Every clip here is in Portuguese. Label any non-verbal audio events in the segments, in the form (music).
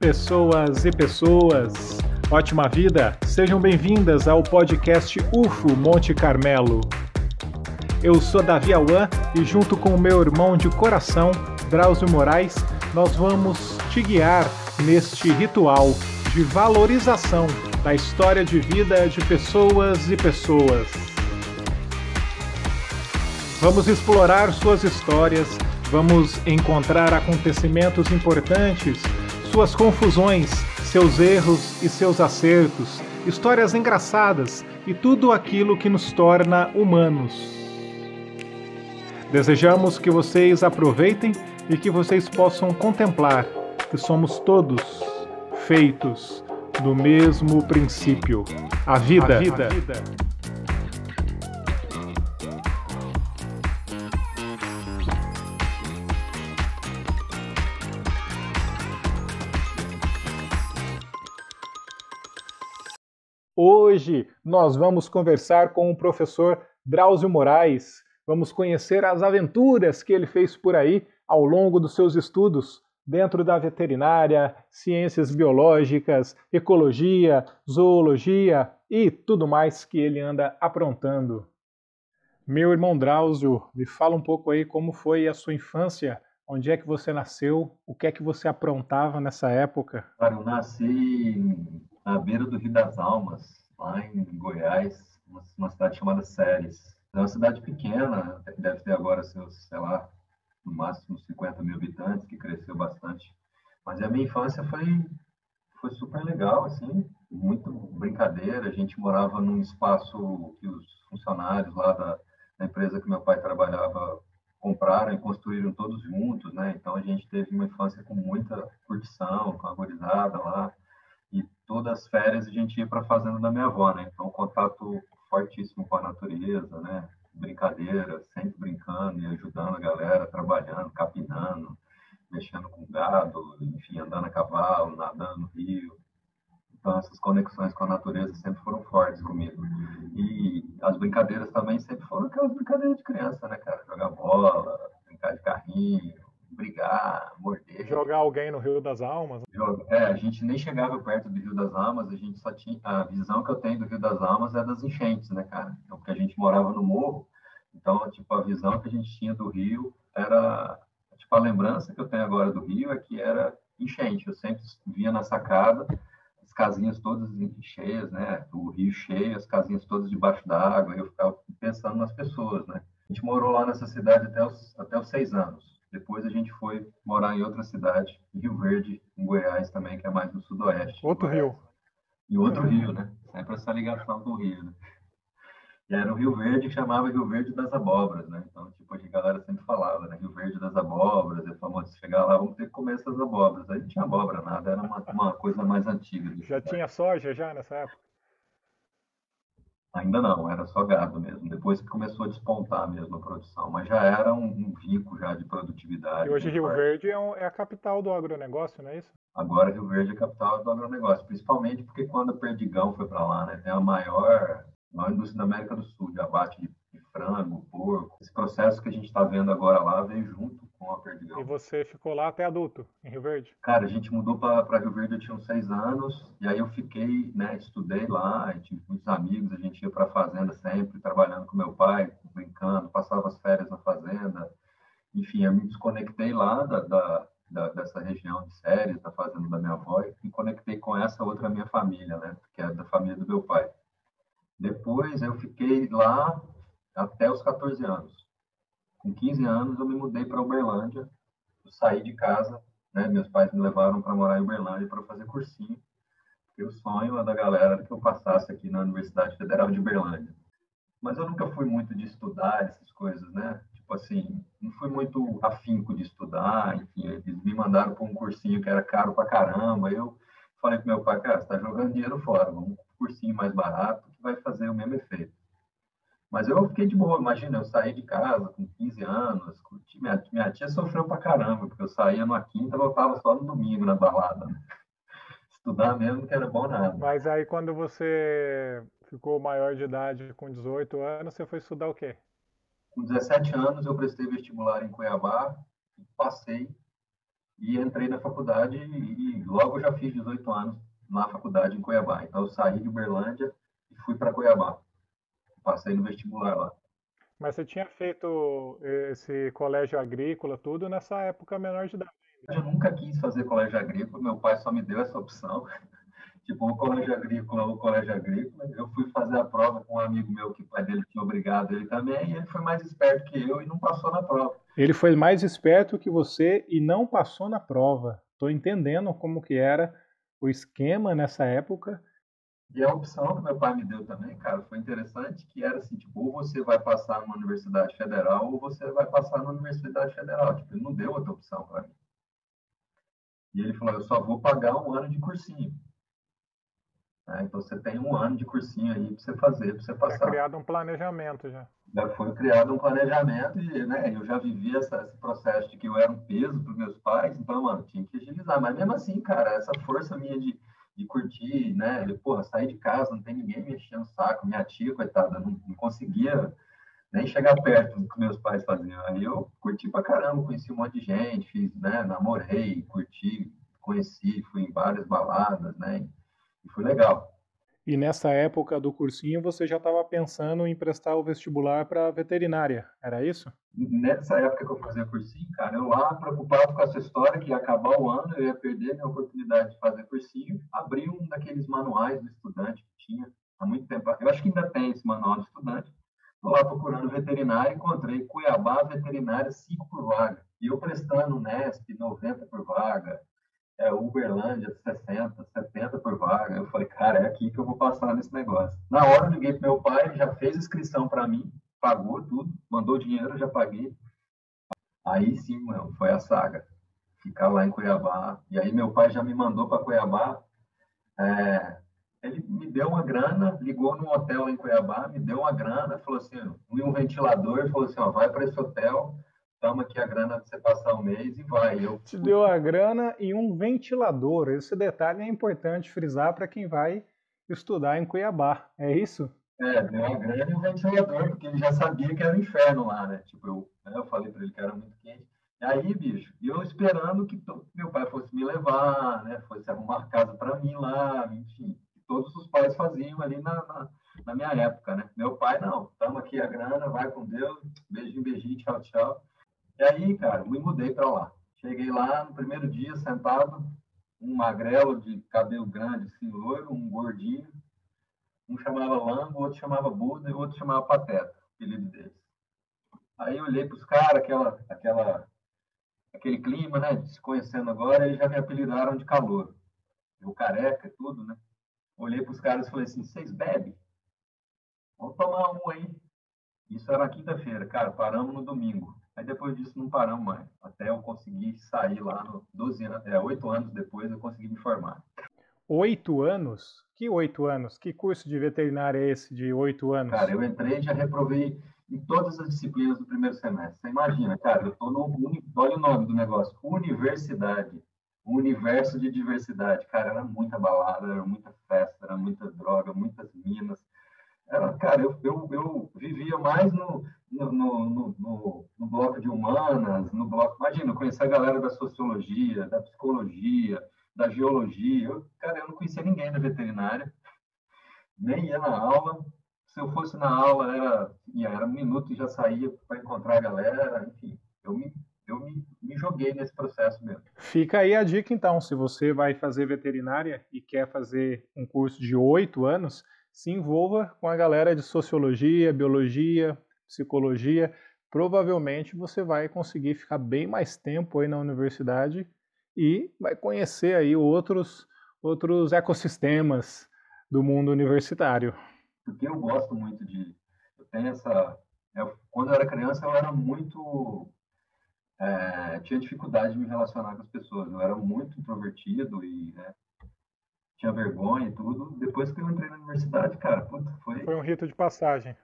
Pessoas e pessoas, ótima vida, sejam bem-vindas ao podcast UFO Monte Carmelo. Eu sou Davi Awan e, junto com o meu irmão de coração, Drauzio Moraes, nós vamos te guiar neste ritual de valorização da história de vida de pessoas e pessoas. Vamos explorar suas histórias, vamos encontrar acontecimentos importantes, suas confusões, seus erros e seus acertos, histórias engraçadas e tudo aquilo que nos torna humanos. Desejamos que vocês aproveitem e que vocês possam contemplar que somos todos feitos do mesmo princípio, a vida. A vida. A vida. Hoje nós vamos conversar com o professor Drauzio Moraes. Vamos conhecer as aventuras que ele fez por aí ao longo dos seus estudos dentro da veterinária, ciências biológicas, ecologia, zoologia e tudo mais que ele anda aprontando. Meu irmão Drauzio, me fala um pouco aí como foi a sua infância, onde é que você nasceu, o que é que você aprontava nessa época? Cara, eu nasci na beira do Rio das Almas, lá em Goiás, uma, cidade chamada Séries. É uma cidade pequena, deve ter agora seus, sei lá, no máximo 50 mil habitantes, que cresceu bastante. Mas a minha infância foi, foi super legal, assim, muito brincadeira. A gente morava num espaço que os funcionários lá da, da empresa que meu pai trabalhava compraram e construíram todos juntos, né? Então a gente teve uma infância com muita curtição, com a gorizada lá. E todas as férias a gente ia para a fazenda da minha avó, né? Então contato fortíssimo com a natureza, né? brincadeira, sempre brincando e ajudando a galera, trabalhando, capinando, mexendo com gado, enfim, andando a cavalo, nadando no rio. Então, essas conexões com a natureza sempre foram fortes comigo. E as brincadeiras também sempre foram aquelas brincadeiras de criança, né, cara? Jogar bola, brincar de carrinho, brigar, morder. Jogar alguém no Rio das Almas? É, a gente nem chegava perto do Rio das Almas, a gente só tinha. A visão que eu tenho do Rio das Almas é das enchentes, né, cara? Então, porque a gente morava no morro, então, tipo, a visão que a gente tinha do Rio era. Tipo, a lembrança que eu tenho agora do Rio é que era enchente. Eu sempre via na sacada casinhas todas cheias, né? O rio cheio, as casinhas todas debaixo d'água. Eu ficava pensando nas pessoas, né? A gente morou lá nessa cidade até os, até os seis anos. Depois a gente foi morar em outra cidade, Rio Verde, em Goiás também, que é mais no sudoeste. Outro rio. E outro rio, né? Sempre essa ligação com o rio, né? E era o Rio Verde que chamava Rio Verde das Abóboras, né? Então, tipo, a galera sempre falava, né? Rio Verde das Abóboras, é famoso chegar lá, vamos ter que comer essas abóboras. Aí não tinha abóbora nada, era uma, uma coisa mais antiga. Já tinha soja já nessa época? Ainda não, era só gado mesmo. Depois que começou a despontar mesmo a produção, mas já era um, um rico já de produtividade. E hoje Rio Verde é, um, é, a capital do agronegócio, não é isso? Agora Rio Verde é a capital do agronegócio, principalmente porque quando a Perdigão foi para lá, né, tem a maior, maior indústria da América do Sul de abate de, de frango, porco. Esse processo que a gente está vendo agora lá veio junto com a Perdigão. E você ficou lá até adulto, em Rio Verde? Cara, a gente mudou para Rio Verde, eu tinha uns seis anos, e aí eu fiquei, né, estudei lá, tive muitos amigos, a gente ia para a fazenda sempre, trabalhando com meu pai, brincando, passava as férias na fazenda. Enfim, eu me desconectei lá da, da, da dessa região de Séries, da fazenda da minha avó, e me conectei com essa outra minha família, né, que é da família do meu pai. Depois eu fiquei lá até os 14 anos com 15 anos, eu me mudei para Uberlândia. Eu saí de casa, né? Meus pais me levaram para morar em Uberlândia para fazer cursinho. Porque o sonho da galera era que eu passasse aqui na Universidade Federal de Uberlândia. Mas eu nunca fui muito de estudar essas coisas, né? Tipo assim, não fui muito afinco de estudar. Enfim, eles me mandaram para um cursinho que era caro para caramba. Eu falei para meu pai, cara, você está jogando dinheiro fora, vamos cursinho mais barato que vai fazer o mesmo efeito. Mas eu fiquei de boa, imagina, eu saí de casa com 15 anos, curti, minha, minha tia sofreu pra caramba, porque eu saía numa quinta e voltava só no domingo na balada. Né? (laughs) Estudar mesmo que era bom nada. Mas aí quando você ficou maior de idade, com 18 anos, você foi estudar o quê? Com 17 anos eu prestei vestibular em Cuiabá, passei, e entrei na faculdade e, e logo já fiz 18 anos na faculdade em Cuiabá. Então eu saí de Uberlândia e fui para Cuiabá. Passei no vestibular lá. Mas você tinha feito esse colégio agrícola, tudo nessa época menor de idade? Eu nunca quis fazer colégio agrícola, meu pai só me deu essa opção. (laughs) tipo, o colégio agrícola ou colégio agrícola. Eu fui fazer a prova com um amigo meu que o pai dele tinha obrigado ele também, e ele foi mais esperto que eu e não passou na prova. Ele foi mais esperto que você e não passou na prova. Estou entendendo como que era o esquema nessa época. E a opção que meu pai me deu também, cara, foi interessante, que era assim, tipo, ou você vai passar numa universidade federal ou você vai passar numa universidade federal. Tipo, ele não deu outra opção para mim. E ele falou, eu só vou pagar um ano de cursinho. É, então você tem um ano de cursinho aí para você fazer, para você passar. Foi criado um planejamento já. Já foi criado um planejamento e né, eu já vivi essa, esse processo de que eu era um peso para meus pais, então, mano, tinha que agilizar. Mas mesmo assim, cara, essa força minha de, de curtir, né? De, porra, sair de casa, não tem ninguém me enchendo o saco. Minha tia, coitada, não, não conseguia nem chegar perto do que meus pais faziam. Aí eu curti pra caramba, conheci um monte de gente, fiz, né, namorei, curti, conheci, fui em várias baladas, né? E foi legal. E nessa época do cursinho você já estava pensando em prestar o vestibular para veterinária, era isso? Nessa época que eu fazia cursinho, cara, eu lá preocupado com essa história que ia acabar o ano, eu ia perder a minha oportunidade de fazer cursinho, abri um daqueles manuais do estudante que tinha há muito tempo. Eu acho que ainda tem esse manual do estudante. Estou lá procurando veterinário, encontrei Cuiabá Veterinária 5 por vaga. E eu prestando Nesp 90 por vaga, é, Uberlândia 60, 70 por vaga. Eu falei, cara, é aqui que eu vou passar nesse negócio. Na hora eu liguei pro meu pai, ele já fez inscrição para mim, pagou tudo, mandou dinheiro, eu já paguei. Aí sim, mano, foi a saga. Ficar lá em Cuiabá. E aí meu pai já me mandou para Cuiabá. É, ele me deu uma grana, ligou num hotel em Cuiabá, me deu uma grana, falou assim, um ventilador, falou assim, ó, vai para esse hotel, toma aqui a grana para você passar o mês e vai. Eu... Te deu a grana e um ventilador. Esse detalhe é importante frisar para quem vai estudar em Cuiabá. É isso? É, deu a grana e um ventilador, porque ele já sabia que era o inferno lá, né? Tipo, eu, né, eu falei para ele que era muito quente. E aí, bicho, eu esperando que meu pai fosse me levar, né? Fosse arrumar casa para mim lá, enfim. Todos os pais faziam ali na, na, na minha época, né? Meu pai, não. Toma aqui a grana, vai com Deus, beijinho, beijinho, tchau, tchau. E aí, cara, me mudei para lá. Cheguei lá no primeiro dia, sentado, um magrelo de cabelo grande, assim, loiro, um gordinho. Um chamava Lango, outro chamava Buda e outro chamava Pateta, apelido deles. Aí eu olhei para os caras, aquela, aquela, aquele clima, né, se conhecendo agora, eles já me apelidaram de calor. Eu careca, tudo, né? Olhei para os caras e falei assim: vocês bebem? Vamos tomar um aí. Isso era na quinta-feira, cara, paramos no domingo. Aí depois disso não paramos mais. Até eu conseguir sair lá, no 12 anos, é, 8 anos depois eu consegui me formar. Oito anos? Que oito anos? Que curso de veterinária é esse de oito anos? Cara, eu entrei e já reprovei em todas as disciplinas do primeiro semestre. Você imagina, cara, eu tô no. Olha o nome do negócio: Universidade. universo de diversidade. Cara, era muita balada, era muita festa, era muita droga, muitas minas. Era, cara, eu, eu, eu vivia mais no, no, no, no, no, bloco de humanas, no bloco. Imagina, eu conhecia a galera da sociologia, da psicologia, da geologia. Eu, cara, eu não conhecia ninguém da veterinária, nem ia na aula. Se eu fosse na aula, era, era um minuto e já saía para encontrar a galera. Enfim, eu me, eu me, me joguei nesse processo mesmo. Fica aí a dica, então, se você vai fazer veterinária e quer fazer um curso de oito anos, se envolva com a galera de sociologia, biologia, psicologia, provavelmente você vai conseguir ficar bem mais tempo aí na universidade e vai conhecer aí outros, outros ecossistemas do mundo universitário. Porque eu gosto muito de... Eu tenho essa... Eu, quando eu era criança, eu era muito... É, tinha dificuldade de me relacionar com as pessoas. Eu era muito introvertido e né, tinha vergonha e tudo. Depois que eu entrei na universidade, cara, puta, foi... Foi um rito de passagem.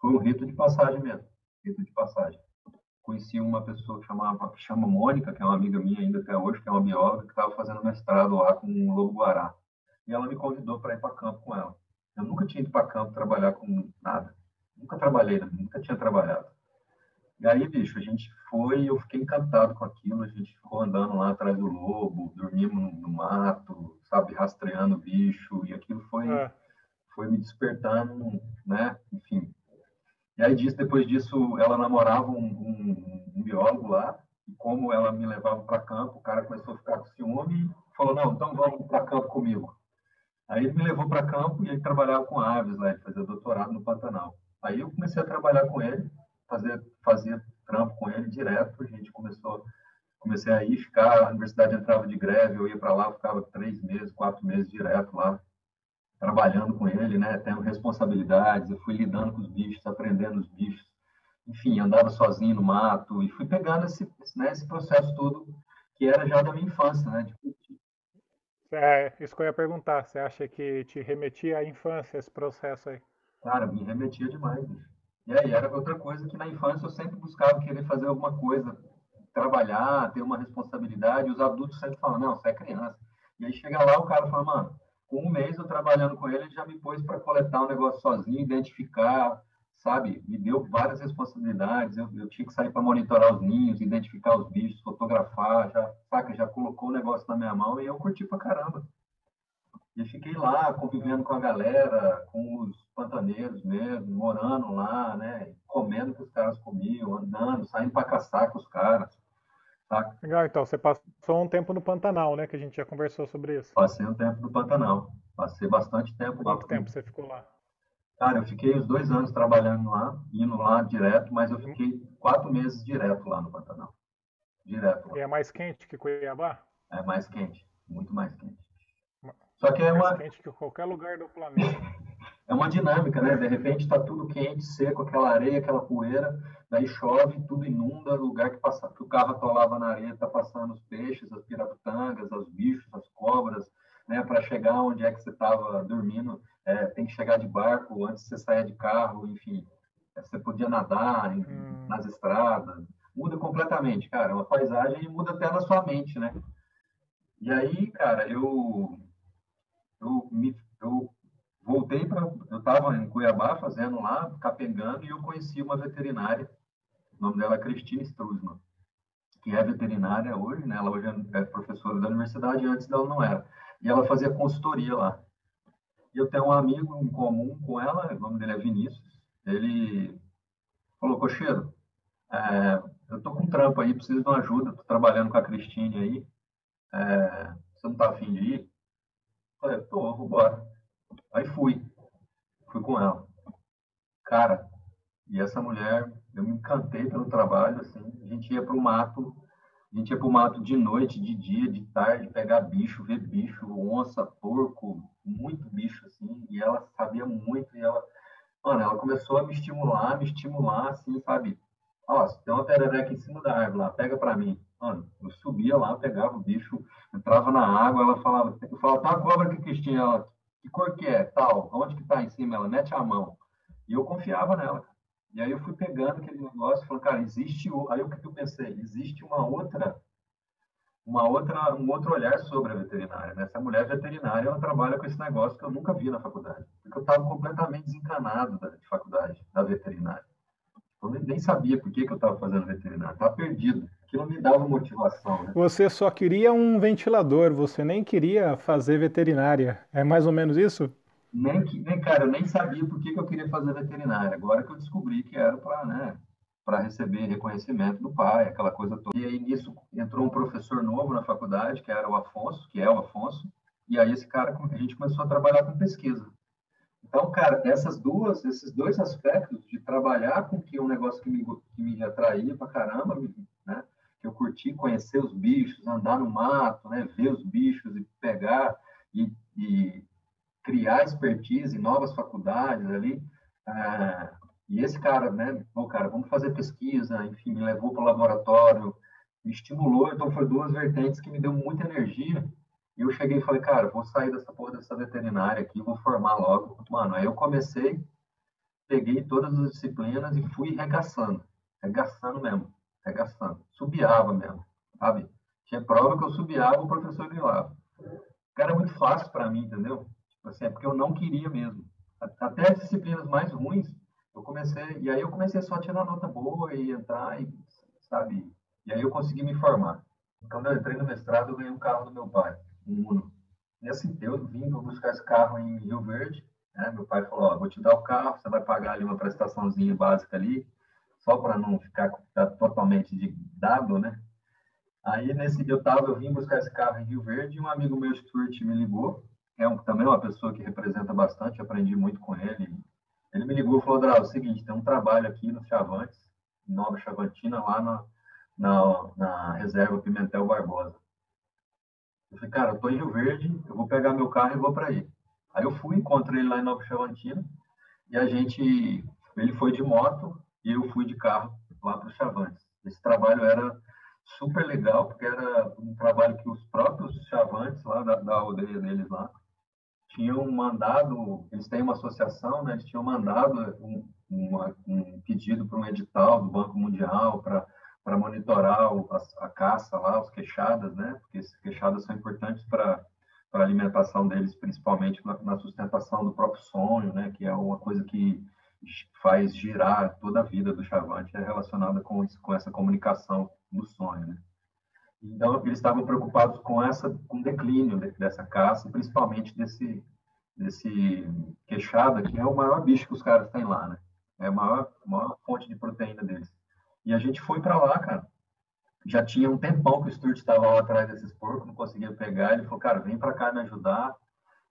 Foi um rito de passagem mesmo. Rito de passagem. Conheci uma pessoa que, chamava, que chama Mônica, que é uma amiga minha ainda até hoje, que é uma bióloga, que estava fazendo mestrado lá com o Lobo Guará. E ela me convidou para ir para campo com ela. Eu nunca tinha ido para campo trabalhar com nada. Nunca trabalhei, nunca tinha trabalhado. E aí, bicho, a gente foi e eu fiquei encantado com aquilo. A gente ficou andando lá atrás do lobo, dormimos no, no mato, sabe, rastreando o bicho. E aquilo foi, é. foi me despertando, né? Enfim. E aí, disso, depois disso, ela namorava um, um, um biólogo lá. E como ela me levava para campo, o cara começou a ficar com ciúme e falou: Não, então vamos para campo comigo. Aí ele me levou para campo e ele trabalhava com aves lá, ele fazia doutorado no Pantanal. Aí eu comecei a trabalhar com ele fazer fazer trampo com ele direto. A gente começou, comecei a ir ficar, a universidade entrava de greve, eu ia para lá, ficava três meses, quatro meses direto lá, trabalhando com ele, né? Tendo responsabilidades, eu fui lidando com os bichos, aprendendo os bichos. Enfim, andava sozinho no mato e fui pegando esse, né, esse processo todo que era já da minha infância, né? De... É, isso que eu ia perguntar. Você acha que te remetia à infância esse processo aí? Cara, me remetia demais, bicho. E aí era outra coisa que na infância eu sempre buscava querer fazer alguma coisa, trabalhar, ter uma responsabilidade. E os adultos sempre falam, não, você é criança. E aí chega lá, o cara fala, mano, com um mês eu trabalhando com ele, ele já me pôs para coletar um negócio sozinho, identificar, sabe? Me deu várias responsabilidades. Eu, eu tinha que sair para monitorar os ninhos, identificar os bichos, fotografar, já, saca? Já colocou o negócio na minha mão e eu curti pra caramba. E fiquei lá, convivendo com a galera, com os pantaneiros mesmo, morando lá, né? Comendo que os caras comiam, andando, saindo para caçar com os caras. Legal, então você passou um tempo no Pantanal, né? Que a gente já conversou sobre isso. Passei um tempo no Pantanal. Passei bastante tempo lá. Quanto tempo você ficou lá? Cara, eu fiquei os dois anos trabalhando lá, indo lá direto, mas eu uhum. fiquei quatro meses direto lá no Pantanal. Direto. Lá. E é mais quente que Cuiabá? É mais quente, muito mais quente. Só que é uma. Mais quente que qualquer lugar do planeta. é uma dinâmica, né? De repente está tudo quente, seco, aquela areia, aquela poeira, daí chove, tudo inunda, lugar que, passa, que o carro atolava na areia está passando os peixes, as piratangas, os bichos, as cobras, né? Para chegar onde é que você estava dormindo, é, tem que chegar de barco antes de você sair de carro, enfim. É, você podia nadar hum. nas estradas, muda completamente, cara. É uma paisagem muda até na sua mente, né? E aí, cara, eu eu, me, eu voltei para. Eu estava em Cuiabá fazendo lá, capengando, e eu conheci uma veterinária, o nome dela é Cristina Struzman, que é veterinária hoje, né? Ela hoje é professora da universidade, antes dela não era. E ela fazia consultoria lá. E eu tenho um amigo em comum com ela, o nome dele é Vinícius. Ele falou: Cocheiro, é, eu tô com trampo aí, preciso de uma ajuda, tô trabalhando com a Cristine aí. É, você não tá afim de ir? Falei, tô, vambora. Aí fui. Fui com ela. Cara, e essa mulher, eu me encantei pelo trabalho, assim. A gente ia pro mato, a gente ia pro mato de noite, de dia, de tarde, pegar bicho, ver bicho, onça, porco, muito bicho, assim. E ela sabia muito, e ela, mano, ela começou a me estimular, me estimular, assim, sabe? Ó, tem uma perereca em cima da árvore lá, pega pra mim. Mano, eu subia lá, pegava o bicho, entrava na água, ela falava, eu falava, tá a cobra que Cristina, ela, que cor que é, tal, onde que tá em cima, ela mete a mão. E eu confiava nela. E aí eu fui pegando aquele negócio, falando, cara, existe, aí o que eu pensei, existe uma outra, uma outra, um outro olhar sobre a veterinária, né? Essa mulher veterinária, ela trabalha com esse negócio que eu nunca vi na faculdade, porque eu estava completamente desencanado da, de faculdade, da veterinária. Eu nem sabia por que, que eu estava fazendo veterinário, estava perdido aquilo me dava motivação. Né? Você só queria um ventilador, você nem queria fazer veterinária. É mais ou menos isso? Nem, nem cara, eu nem sabia por que, que eu queria fazer veterinária. Agora que eu descobri que era para né, para receber reconhecimento do pai, aquela coisa toda. E aí nisso entrou um professor novo na faculdade, que era o Afonso, que é o Afonso, e aí esse cara, a gente começou a trabalhar com pesquisa. Então, cara, essas duas, esses dois aspectos de trabalhar com que é um negócio que me, que me atraía pra caramba, né? que eu curti conhecer os bichos, andar no mato, né, ver os bichos e pegar e, e criar expertise em novas faculdades ali. Ah, e esse cara, né, pô, cara, vamos fazer pesquisa, enfim, me levou para o laboratório, me estimulou, então foi duas vertentes que me deu muita energia. E eu cheguei e falei, cara, vou sair dessa porra dessa veterinária aqui, vou formar logo. Mano, aí eu comecei, peguei todas as disciplinas e fui regaçando, regaçando mesmo arregaçando. Subiava mesmo, sabe? Tinha prova que eu subiava, o professor grilava. Era muito fácil para mim, entendeu? Tipo assim, é porque eu não queria mesmo. Até as disciplinas mais ruins, eu comecei, e aí eu comecei só a tirar nota boa e entrar, e, sabe? E aí eu consegui me formar. Quando eu entrei no mestrado, eu ganhei um carro do meu pai, Uno. Assim, eu vim buscar esse carro em Rio Verde, né? Meu pai falou, ó, vou te dar o carro, você vai pagar ali uma prestaçãozinha básica ali, só para não ficar totalmente de dado, né? Aí nesse dia eu tava, eu vim buscar esse carro em Rio Verde e um amigo meu, Stuart, me ligou. É um, também uma pessoa que representa bastante, aprendi muito com ele. Ele me ligou e falou, Drauzio, é o seguinte, tem um trabalho aqui no Chavantes, Nova Chavantina, lá na, na, na reserva Pimentel Barbosa. Eu falei, cara, eu tô em Rio Verde, eu vou pegar meu carro e vou para aí. Aí eu fui, encontrei ele lá em Nova Chavantina e a gente, ele foi de moto e eu fui de carro lá para o Chavantes. Esse trabalho era super legal, porque era um trabalho que os próprios Chavantes lá da, da aldeia deles lá tinham mandado, eles têm uma associação, né, eles tinham mandado um, uma, um pedido para um edital do Banco Mundial para para monitorar o, a, a, caça lá, os queixadas, né? Porque esses queixadas são importantes para para alimentação deles, principalmente na, na, sustentação do próprio sonho, né? Que é uma coisa que faz girar toda a vida do Chavante, é relacionada com, com essa comunicação no sonho, né? Então, eles estavam preocupados com essa com o declínio dessa caça, principalmente desse desse queixada, que é o maior bicho que os caras têm lá, né? É a maior, maior fonte de proteína deles. E a gente foi para lá, cara. Já tinha um tempão que o Stuart estava lá atrás desses porcos, não conseguia pegar. Ele falou, cara, vem para cá me ajudar.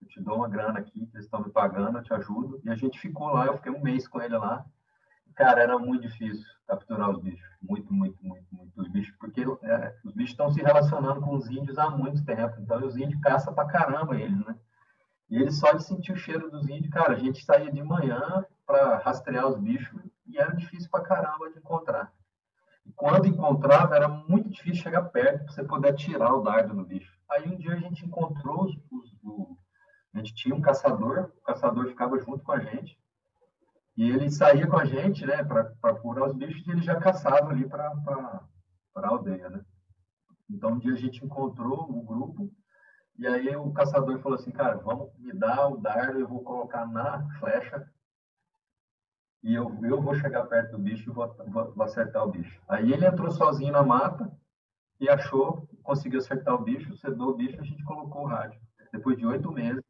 Eu te dou uma grana aqui, que eles estão me pagando, eu te ajudo. E a gente ficou lá, eu fiquei um mês com ele lá. Cara, era muito difícil capturar os bichos. Muito, muito, muito, muito. Os bichos, porque é, os bichos estão se relacionando com os índios há muito tempo. Então, os índios caçam pra caramba eles, né? E eles só de sentir o cheiro dos índios, cara, a gente saía de manhã para rastrear os bichos e era difícil pra caramba de encontrar. Quando encontrava, era muito difícil chegar perto para você poder tirar o dardo no bicho. Aí um dia a gente encontrou os, os, a gente tinha um caçador, o caçador ficava junto com a gente e ele saía com a gente, né, para procurar os bichos e ele já caçava ali para a aldeia, né? Então um dia a gente encontrou o grupo e aí o caçador falou assim, cara, vamos me dar o dardo, eu vou colocar na flecha e eu, eu vou chegar perto do bicho e vou, vou, vou, acertar o bicho. Aí ele entrou sozinho na mata e achou, conseguiu acertar o bicho, sedou o bicho, a gente colocou o rádio. Depois de oito meses,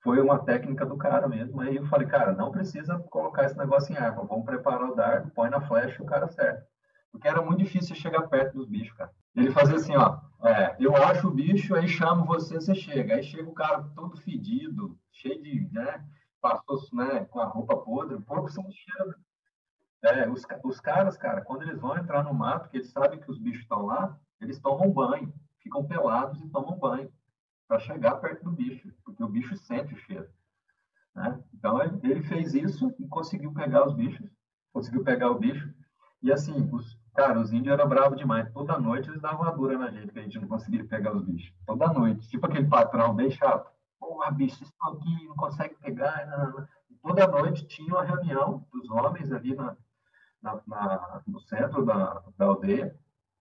foi uma técnica do cara mesmo. Aí eu falei, cara, não precisa colocar esse negócio em arma, vamos preparar o dardo, põe na flecha e o cara acerta. Porque era muito difícil chegar perto dos bichos, cara. Ele fazia assim, ó, é, eu acho o bicho, aí chamo você, você chega. Aí chega o cara todo fedido, cheio de, né, passou né, com a roupa podre, o porco são cheiro. É, os, os caras, cara, quando eles vão entrar no mato, que eles sabem que os bichos estão lá, eles tomam banho, ficam pelados e tomam banho para chegar perto do bicho, porque o bicho sente o cheiro. Né? Então ele, fez isso e conseguiu pegar os bichos, conseguiu pegar o bicho. E assim, os, cara, os índios eram bravos demais. Toda noite eles davam uma dura na gente, que a gente não conseguia pegar os bichos. Toda noite. Tipo aquele patrão bem chato. Porra, bicho, estão aqui, não consegue pegar. Não, não. Toda noite tinha uma reunião dos homens ali na, na, na no centro da, da aldeia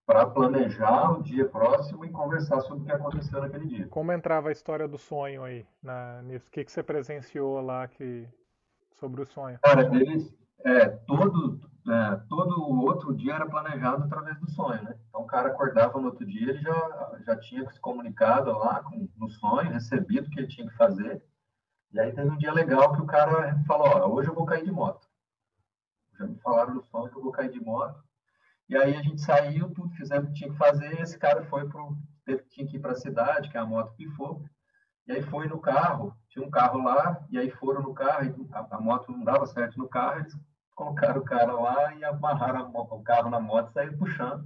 para planejar o dia próximo e conversar sobre o que aconteceu naquele dia. Como entrava a história do sonho aí na, nisso? O que, que você presenciou lá que, sobre o sonho? Cara, eles, é, todo, é, todo outro dia era planejado através do sonho, né? Então o cara acordava no outro dia, ele já, já tinha se comunicado lá com, no sonho, recebido o que ele tinha que fazer. E aí teve um dia legal que o cara falou, ó, hoje eu vou cair de moto. Já me falaram no sonho que eu vou cair de moto. E aí a gente saiu, tudo, fizemos o que tinha que fazer, esse cara foi pro, teve, tinha que ir para a cidade, que a moto pifou. E aí foi no carro, tinha um carro lá, e aí foram no carro, a, a moto não dava certo no carro, eles colocaram o cara lá e amarraram o carro na moto e saíram puxando.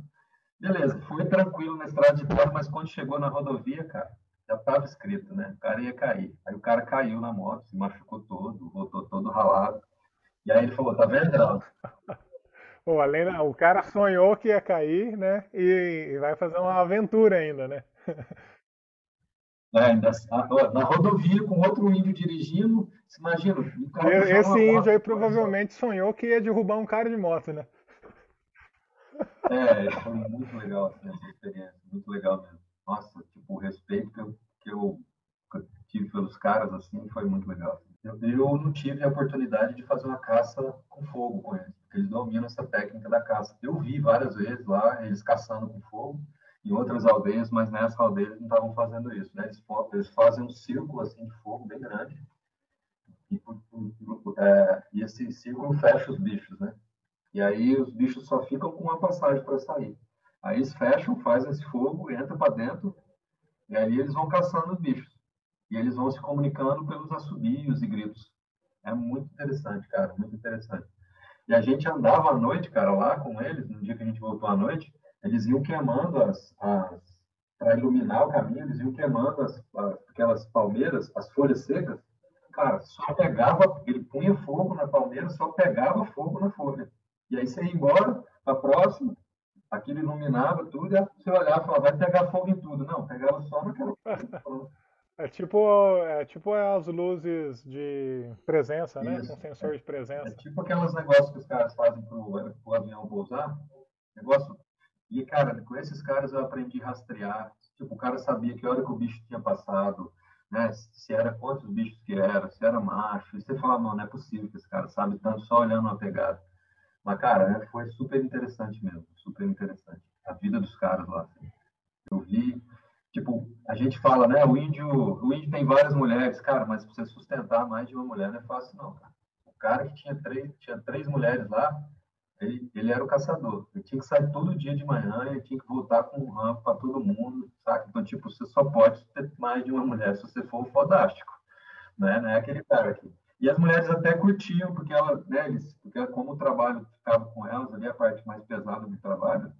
Beleza, foi tranquilo na estrada de terra, mas quando chegou na rodovia, cara, já estava escrito, né? O cara ia cair. Aí o cara caiu na moto, se machucou todo, voltou todo ralado. E aí ele falou, tá vendo, Geraldo? (laughs) Pô, além o cara sonhou que ia cair, né? E, e vai fazer uma aventura ainda, né? (laughs) É, ainda, na rodovia com outro índio dirigindo, imagina. Esse índio aí provavelmente sonhou que ia derrubar um cara de moto, né? É, foi muito legal assim, essa experiência, muito legal mesmo. Nossa, tipo, o respeito que eu, que eu tive pelos caras, assim, foi muito legal. Eu, eu não tive a oportunidade de fazer uma caça com fogo com eles, porque eles dominam essa técnica da caça. Eu vi várias vezes lá eles caçando com fogo em outras aldeias, mas nessa aldeia eles não estavam fazendo isso. Né? Eles, fazem um círculo assim de fogo bem grande e, é, e esse círculo fecha os bichos, né? E aí os bichos só ficam com uma passagem para sair. Aí eles fecham, fazem esse fogo, entra para dentro e aí eles vão caçando os bichos. E eles vão se comunicando pelos assobios e gritos. É muito interessante, cara, muito interessante. E a gente andava à noite, cara, lá com eles, no dia que a gente voltou à noite, eles iam queimando as, as para iluminar o caminho, eles iam queimando as, as, aquelas palmeiras, as folhas secas. Cara, só pegava, ele punha fogo na palmeira, só pegava fogo na folha. E aí você ia embora, para próximo, aquilo iluminava tudo, e você olhava e falava, vai pegar fogo em tudo. Não, pegava só naquela. (laughs) É tipo, é tipo as luzes de presença, né? Com sensor de presença. É tipo aqueles negócios que os caras fazem para o avião pousar. Negócio. E, cara, com esses caras eu aprendi a rastrear. Tipo, o cara sabia que hora que o bicho tinha passado, né? Se era quantos bichos que era, se era macho. E você fala, não, não é possível que esse cara sabe tanto só olhando uma pegada. Mas, cara, né, foi super interessante mesmo, super interessante. A vida dos caras lá. Assim. Eu vi, tipo, a gente fala, né, o índio, o índio tem várias mulheres, cara, mas pra você sustentar mais de uma mulher não é fácil não, cara. O cara que tinha três, tinha três mulheres lá, ele, ele era o caçador. Ele tinha que sair todo dia de manhã, ele tinha que voltar com um rampo para todo mundo, sabe? Então, tipo, você só pode ter mais de uma mulher se você for fodástico, né? Não é aquele cara aqui. E as mulheres até curtiam, porque ela, né, eles, porque como o trabalho ficava com elas, ali a parte mais pesada do trabalho,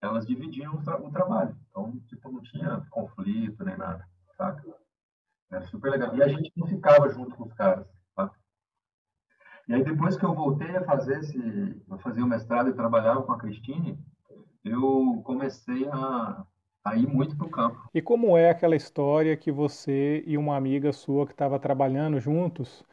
elas dividiam o, tra o trabalho. Então, tipo, não tinha conflito nem nada, saca? Era super legal. E a gente não ficava junto com os caras? E aí, depois que eu voltei a fazer esse, a fazer o mestrado e trabalhava com a Cristine, eu comecei a a ir muito para o campo. E como é aquela história que você e uma amiga sua que estava trabalhando juntos,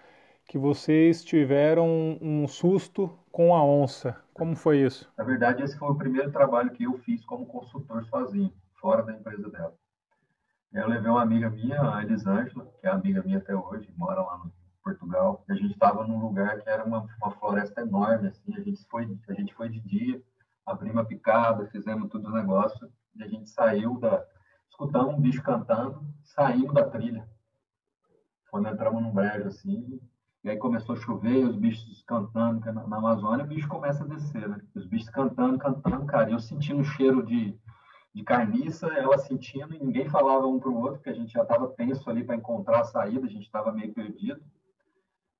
que vocês tiveram um susto com a onça? Como foi isso? Na verdade, esse foi o primeiro trabalho que eu fiz como consultor sozinho, fora da empresa dela. Eu levei uma amiga minha, a Elisângela, que é amiga minha até hoje, mora lá no Portugal. A gente estava num lugar que era uma, uma floresta enorme, assim. A gente foi, a gente foi de dia, abrimos a picada, fizemos tudo o negócio e a gente saiu da. Escutamos um bicho cantando, saímos da trilha. Quando entramos num brejo assim, e aí começou a chover, os bichos cantando na, na Amazônia, o bicho começa a descer, né? Os bichos cantando, cantando, cara. Eu sentindo o cheiro de, de carniça, ela sentindo, e ninguém falava um para o outro, porque a gente já estava tenso ali para encontrar a saída, a gente estava meio perdido.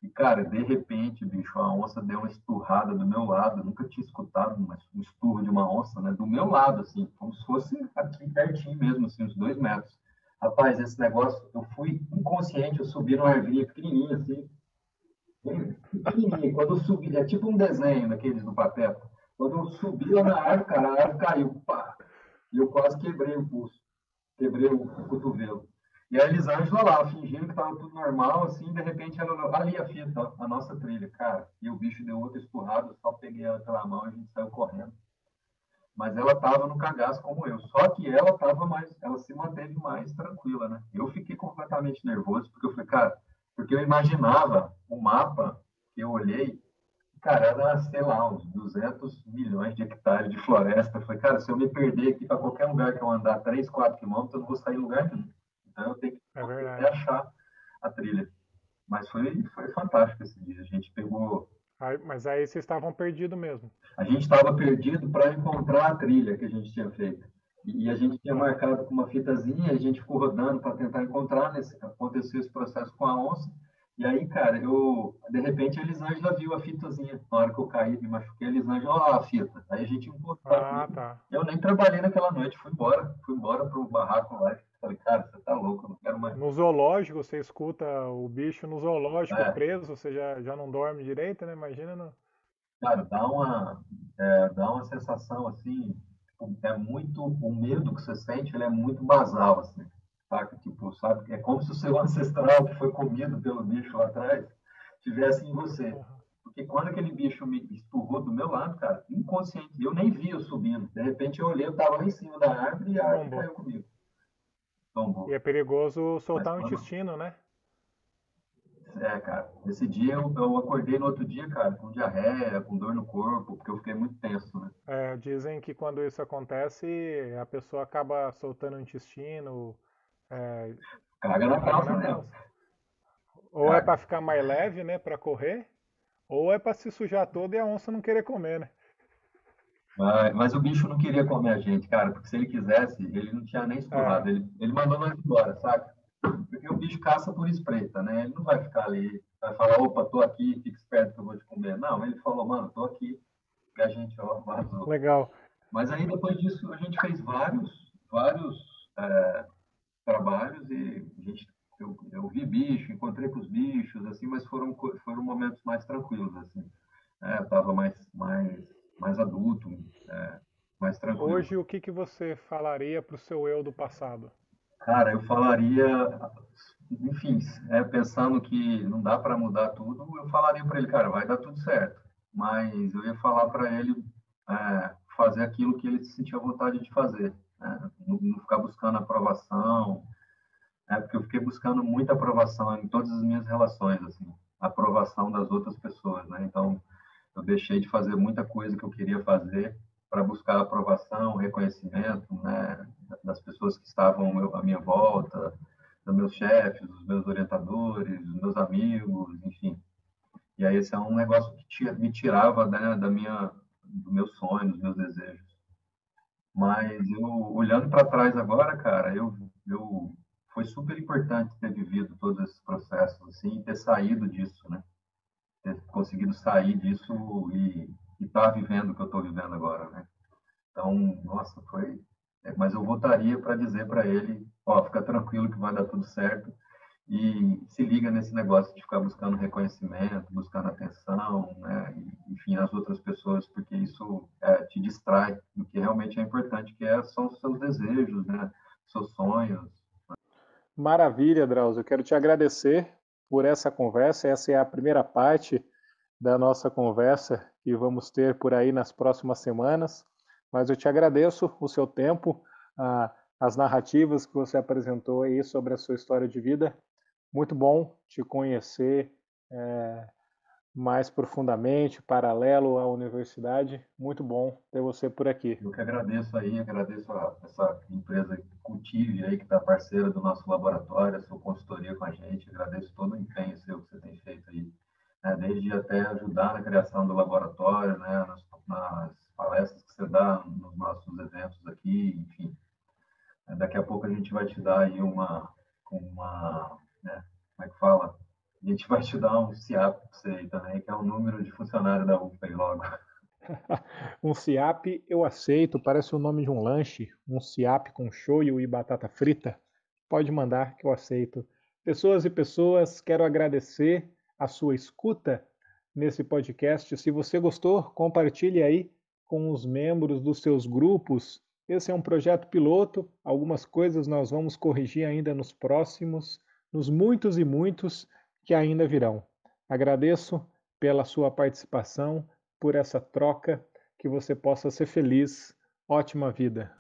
E, cara, de repente, bicho, a onça deu uma esturrada do meu lado. Eu nunca tinha escutado um esturro de uma onça, né? Do meu lado, assim, como se fosse aqui pertinho mesmo, assim, uns dois metros. Rapaz, esse negócio, eu fui inconsciente, eu subi numa árvore pequenininha, assim, pequenininha. Quando eu subi, é tipo um desenho daqueles do papel. Quando eu subi lá na árvore, cara, a árvore caiu, pá! E eu quase quebrei o pulso, quebrei o cotovelo. E a Elisângela lá, fingindo que estava tudo normal, assim, de repente ela ali a fita, a nossa trilha, cara. E o bicho deu outra espurrada, eu só peguei ela pela mão e a gente saiu correndo. Mas ela estava no cagaço como eu. Só que ela estava mais, ela se manteve mais tranquila, né? Eu fiquei completamente nervoso, porque eu falei, cara, porque eu imaginava o mapa que eu olhei, cara, era, sei lá, uns 200 milhões de hectares de floresta. Eu falei, cara, se eu me perder aqui para qualquer lugar que eu andar 3, 4 quilômetros, eu não vou sair em lugar nenhum. Então eu tenho que é achar a trilha. Mas foi, foi fantástico esse dia. A gente pegou. mas aí vocês estavam perdidos mesmo. A gente estava perdido para encontrar a trilha que a gente tinha feito. E a gente tinha marcado com uma fitazinha, a gente ficou rodando para tentar encontrar, nesse, aconteceu esse processo com a onça. E aí, cara, eu, de repente, a Elisângela viu a fitazinha. Na hora que eu caí, me machuquei, a Elisângela, olha lá a fita. Aí a gente encontrou. Ah, tá. Eu nem trabalhei naquela noite, fui embora. Fui embora pro barraco lá. Falei, cara, você tá louco, não quero mais. No zoológico, você escuta o bicho no zoológico é. preso, você já, já não dorme direito, né? Imagina. No... Cara, dá uma, é, dá uma sensação assim, tipo, é muito, o medo que você sente, ele é muito basal, assim, saca? Tipo, sabe? É como se o seu (laughs) ancestral que foi comido pelo bicho lá atrás tivesse em você. Porque quando aquele bicho me esturrou do meu lado, cara, inconsciente, eu nem vi eu subindo. De repente eu olhei, eu tava lá em cima da árvore e a árvore caiu comigo. E é perigoso soltar o um intestino, né? É, cara, esse dia eu, eu, acordei no outro dia, cara, com diarreia, com dor no corpo, porque eu fiquei muito tenso, né? É, dizem que quando isso acontece, a pessoa acaba soltando o intestino. É, Caga na calça, né? Ou Caga. é para ficar mais leve, né, para correr, ou é para se sujar todo e a onça não querer comer, né? Mas, mas, o bicho não queria comer a gente, cara, porque se ele quisesse, ele não tinha nem estourado. É. Ele, ele mandou nós embora, saca? Porque o bicho caça por espreita, né? Ele não vai ficar ali, vai falar, opa, tô aqui, fica esperto que eu vou te comer. Não, ele falou, mano, tô aqui, e a gente, ó, vazou. Legal. Mas aí depois disso a gente fez vários, vários é, trabalhos e a gente, eu, eu vi bicho, encontrei com os bichos, assim, mas foram, foram momentos mais tranquilos, assim. É, eu tava mais, mais, mais adulto, é, mais tranquilo. Hoje, o que, que você falaria para o seu eu do passado? Cara, eu falaria, enfim, é, pensando que não dá para mudar tudo, eu falaria para ele, cara, vai dar tudo certo. Mas eu ia falar para ele é, fazer aquilo que ele sentia vontade de fazer, né? não, não, ficar buscando aprovação, é, porque eu fiquei buscando muita aprovação em todas as minhas relações, assim, aprovação das outras pessoas, né? Então, eu deixei de fazer muita coisa que eu queria fazer para buscar aprovação, reconhecimento, né, das pessoas que estavam à minha volta, dos meus chefes, dos meus orientadores, dos meus amigos, enfim. E aí esse é um negócio que me tirava né, da minha, do meu sonho, dos meus desejos. Mas eu, olhando para trás agora, cara, eu, eu foi super importante ter vivido todos esses processos assim, ter saído disso, né? Ter conseguido sair disso e estar tá vivendo o que eu estou vivendo agora, né? Então, nossa, foi. É, mas eu voltaria para dizer para ele, ó, fica tranquilo que vai dar tudo certo e se liga nesse negócio de ficar buscando reconhecimento, buscando atenção, né? E, enfim, as outras pessoas, porque isso é, te distrai do que realmente é importante, que é, são os seus desejos, né? Seus sonhos. Maravilha, Drauzio. Eu quero te agradecer por essa conversa. Essa é a primeira parte da nossa conversa que vamos ter por aí nas próximas semanas. Mas eu te agradeço o seu tempo, as narrativas que você apresentou aí sobre a sua história de vida. Muito bom te conhecer é, mais profundamente, paralelo à universidade. Muito bom ter você por aqui. Eu que agradeço aí, agradeço a essa empresa Cultive aí, que está parceira do nosso laboratório, a sua consultoria com a gente. Agradeço todo o empenho seu que você tem feito aí né, desde até ajudar na criação do laboratório, né, nas, nas, palestras que você dá nos nossos eventos aqui, enfim. Daqui a pouco a gente vai te dar aí uma, uma né, como é que fala? A gente vai te dar um CIAP para você aí também, que é o número de funcionário da UFA aí logo. (laughs) um CIAP eu aceito, parece o nome de um lanche, um CIAP com shoyu e batata frita. Pode mandar que eu aceito. Pessoas e pessoas, quero agradecer a sua escuta nesse podcast. Se você gostou, compartilhe aí com os membros dos seus grupos. Esse é um projeto piloto, algumas coisas nós vamos corrigir ainda nos próximos, nos muitos e muitos que ainda virão. Agradeço pela sua participação, por essa troca, que você possa ser feliz. Ótima vida!